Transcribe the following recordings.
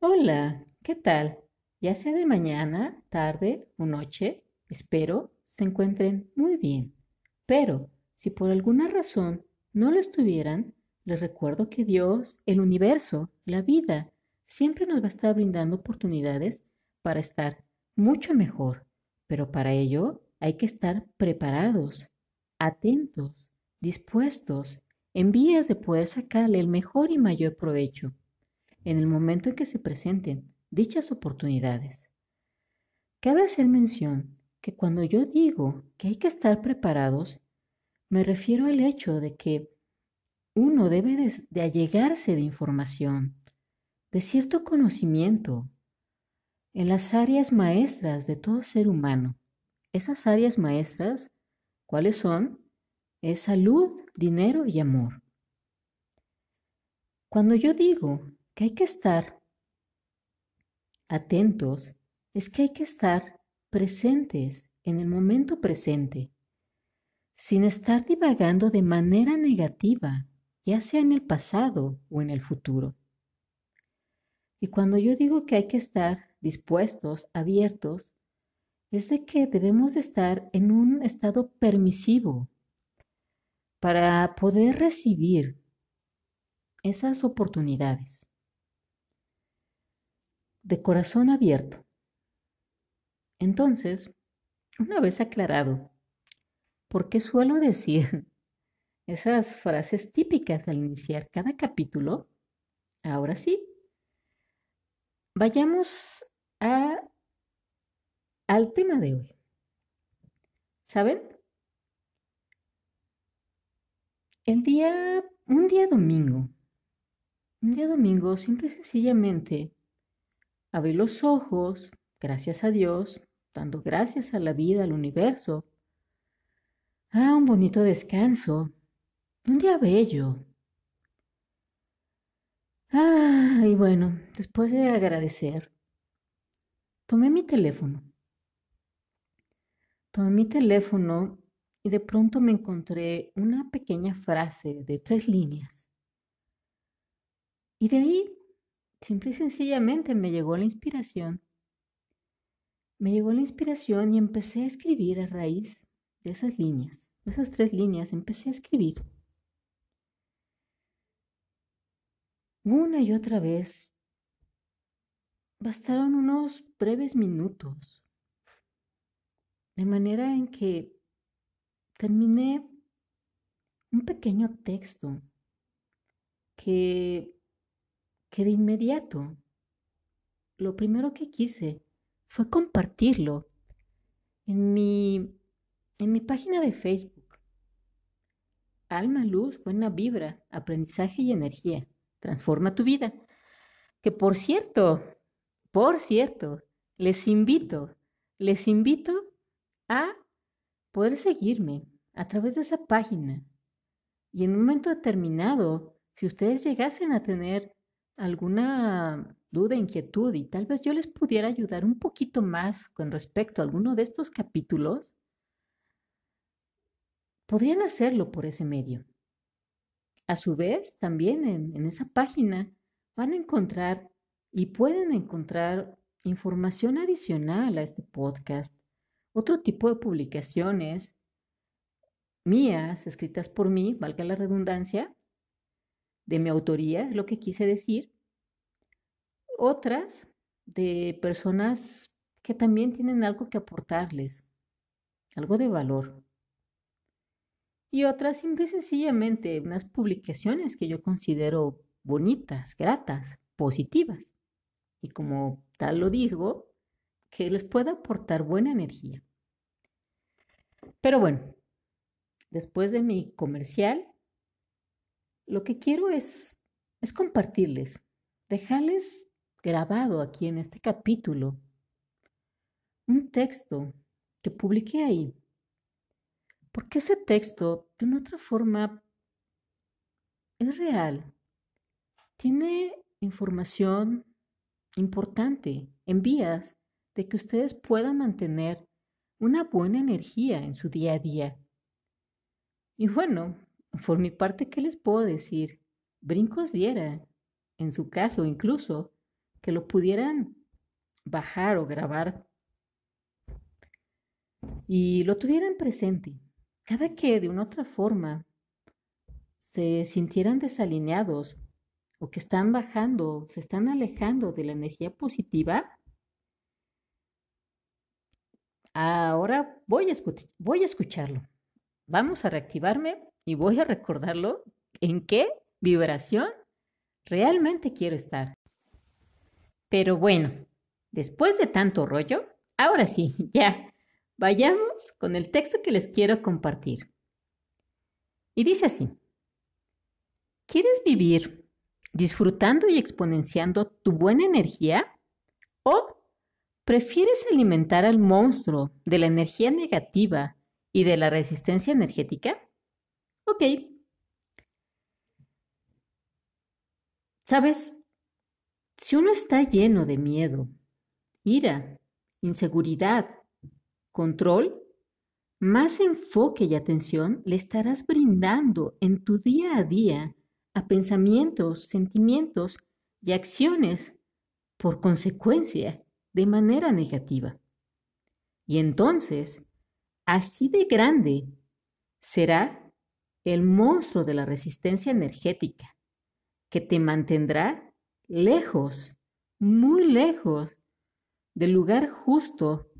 Hola, ¿qué tal? Ya sea de mañana, tarde o noche, espero se encuentren muy bien. Pero si por alguna razón no lo estuvieran, les recuerdo que Dios, el universo, la vida, siempre nos va a estar brindando oportunidades para estar mucho mejor. Pero para ello hay que estar preparados, atentos, dispuestos, en vías de poder sacarle el mejor y mayor provecho en el momento en que se presenten dichas oportunidades. Cabe hacer mención que cuando yo digo que hay que estar preparados, me refiero al hecho de que uno debe de, allegarse de información, de cierto conocimiento en las áreas maestras de todo ser humano. Esas áreas maestras, ¿cuáles son? Es salud, dinero y amor. Cuando yo digo que hay que estar atentos, es que hay que estar presentes en el momento presente, sin estar divagando de manera negativa, ya sea en el pasado o en el futuro. Y cuando yo digo que hay que estar dispuestos, abiertos, es de que debemos estar en un estado permisivo para poder recibir esas oportunidades de corazón abierto. Entonces, una vez aclarado, ¿por qué suelo decir esas frases típicas al iniciar cada capítulo? Ahora sí, vayamos al tema de hoy. ¿Saben? El día, un día domingo, un día domingo, simple y sencillamente, Abrí los ojos, gracias a Dios, dando gracias a la vida, al universo. Ah, un bonito descanso, un día bello. Ah, y bueno, después de agradecer, tomé mi teléfono. Tomé mi teléfono y de pronto me encontré una pequeña frase de tres líneas. Y de ahí Simple y sencillamente me llegó la inspiración. Me llegó la inspiración y empecé a escribir a raíz de esas líneas, de esas tres líneas, empecé a escribir. Una y otra vez, bastaron unos breves minutos, de manera en que terminé un pequeño texto que que de inmediato lo primero que quise fue compartirlo en mi, en mi página de Facebook. Alma, luz, buena vibra, aprendizaje y energía. Transforma tu vida. Que por cierto, por cierto, les invito, les invito a poder seguirme a través de esa página. Y en un momento determinado, si ustedes llegasen a tener alguna duda, inquietud y tal vez yo les pudiera ayudar un poquito más con respecto a alguno de estos capítulos, podrían hacerlo por ese medio. A su vez, también en, en esa página van a encontrar y pueden encontrar información adicional a este podcast, otro tipo de publicaciones mías, escritas por mí, valga la redundancia, de mi autoría, es lo que quise decir. Otras de personas que también tienen algo que aportarles, algo de valor. Y otras simple y sencillamente unas publicaciones que yo considero bonitas, gratas, positivas. Y como tal lo digo, que les pueda aportar buena energía. Pero bueno, después de mi comercial, lo que quiero es, es compartirles, dejarles grabado aquí en este capítulo un texto que publiqué ahí. Porque ese texto, de una otra forma, es real. Tiene información importante en vías de que ustedes puedan mantener una buena energía en su día a día. Y bueno, por mi parte, ¿qué les puedo decir? Brincos diera, en su caso incluso, que lo pudieran bajar o grabar y lo tuvieran presente. Cada que de una otra forma se sintieran desalineados o que están bajando, se están alejando de la energía positiva, ahora voy a, voy a escucharlo. Vamos a reactivarme y voy a recordarlo en qué vibración realmente quiero estar. Pero bueno, después de tanto rollo, ahora sí, ya, vayamos con el texto que les quiero compartir. Y dice así, ¿quieres vivir disfrutando y exponenciando tu buena energía? ¿O prefieres alimentar al monstruo de la energía negativa y de la resistencia energética? Ok. ¿Sabes? Si uno está lleno de miedo, ira, inseguridad, control, más enfoque y atención le estarás brindando en tu día a día a pensamientos, sentimientos y acciones, por consecuencia, de manera negativa. Y entonces, así de grande será el monstruo de la resistencia energética, que te mantendrá lejos, muy lejos del lugar justo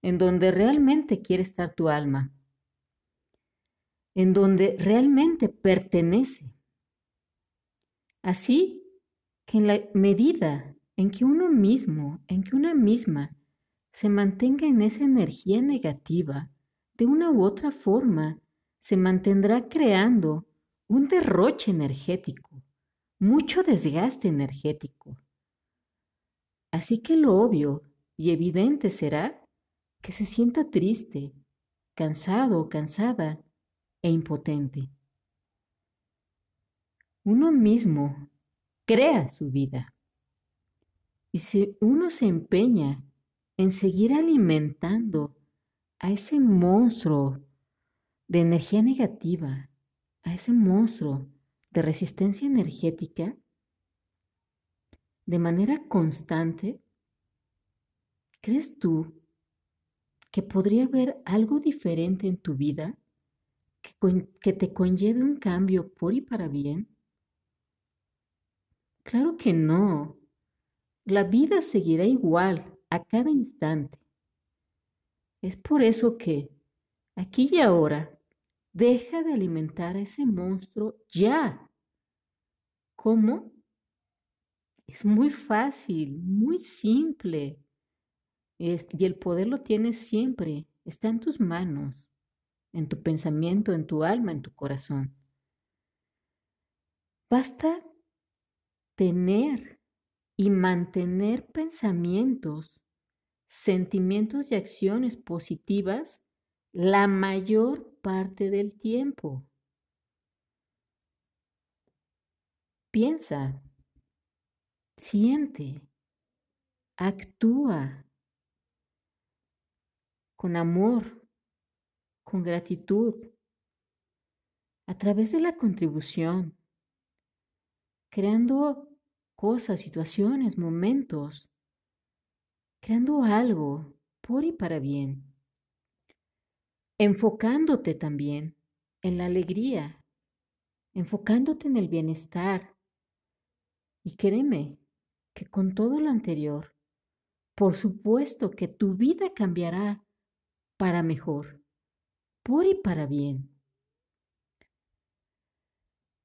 en donde realmente quiere estar tu alma, en donde realmente pertenece. Así que en la medida en que uno mismo, en que una misma se mantenga en esa energía negativa, de una u otra forma, se mantendrá creando un derroche energético, mucho desgaste energético. Así que lo obvio y evidente será que se sienta triste, cansado cansada e impotente uno mismo crea su vida. Y si uno se empeña en seguir alimentando a ese monstruo de energía negativa, a ese monstruo de resistencia energética, de manera constante, ¿crees tú que podría haber algo diferente en tu vida que, que te conlleve un cambio por y para bien? Claro que no. La vida seguirá igual a cada instante. Es por eso que, aquí y ahora, deja de alimentar a ese monstruo ya. ¿Cómo? Es muy fácil, muy simple. y el poder lo tienes siempre. Está en tus manos, en tu pensamiento, en tu alma, en tu corazón. Basta tener y mantener pensamientos, sentimientos y acciones positivas la mayor parte del tiempo. Piensa, siente, actúa con amor, con gratitud, a través de la contribución, creando cosas, situaciones, momentos, creando algo por y para bien, enfocándote también en la alegría, enfocándote en el bienestar. Y créeme que con todo lo anterior, por supuesto que tu vida cambiará para mejor, por y para bien.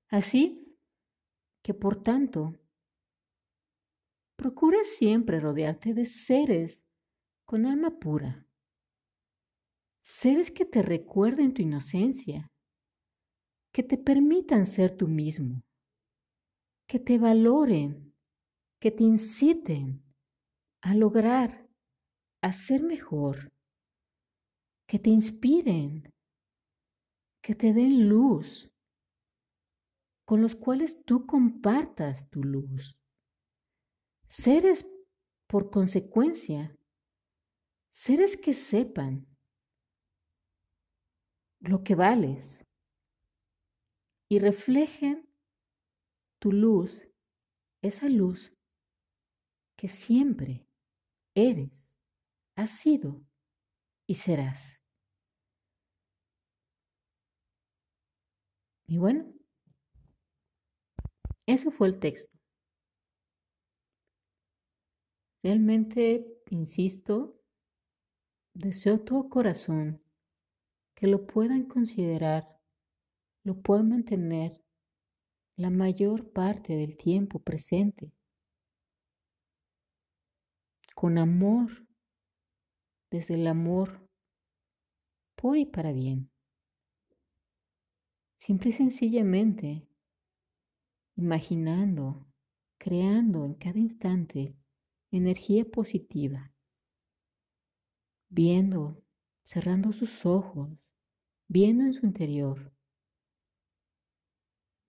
Así que por tanto, Procura siempre rodearte de seres con alma pura, seres que te recuerden tu inocencia, que te permitan ser tú mismo, que te valoren, que te inciten a lograr, a ser mejor, que te inspiren, que te den luz, con los cuales tú compartas tu luz. Seres, por consecuencia, seres que sepan lo que vales y reflejen tu luz, esa luz que siempre eres, has sido y serás. Y bueno, ese fue el texto. Realmente, insisto, deseo todo corazón que lo puedan considerar, lo puedan mantener la mayor parte del tiempo presente, con amor, desde el amor por y para bien. Simple y sencillamente imaginando, creando en cada instante energía positiva, viendo, cerrando sus ojos, viendo en su interior,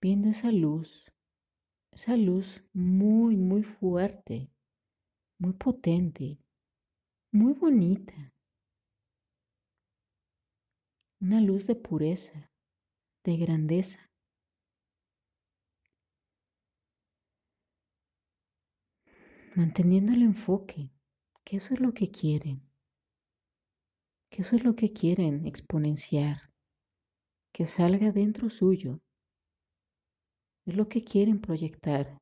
viendo esa luz, esa luz muy, muy fuerte, muy potente, muy bonita. Una luz de pureza, de grandeza. Manteniendo el enfoque, que eso es lo que quieren, que eso es lo que quieren exponenciar, que salga dentro suyo, es lo que quieren proyectar.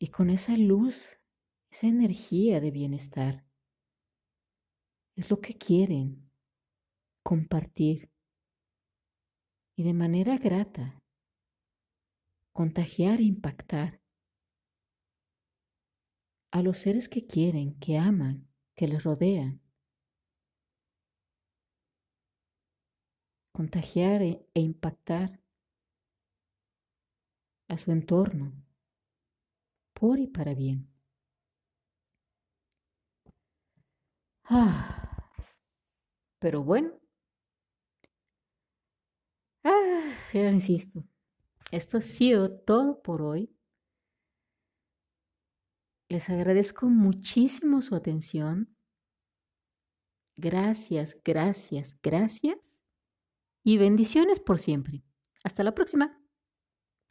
Y con esa luz, esa energía de bienestar, es lo que quieren compartir y de manera grata contagiar e impactar a los seres que quieren, que aman, que les rodean. Contagiar e, e impactar a su entorno por y para bien. Ah, pero bueno, Ah, ya insisto, esto ha sido todo por hoy. Les agradezco muchísimo su atención. Gracias, gracias, gracias. Y bendiciones por siempre. Hasta la próxima.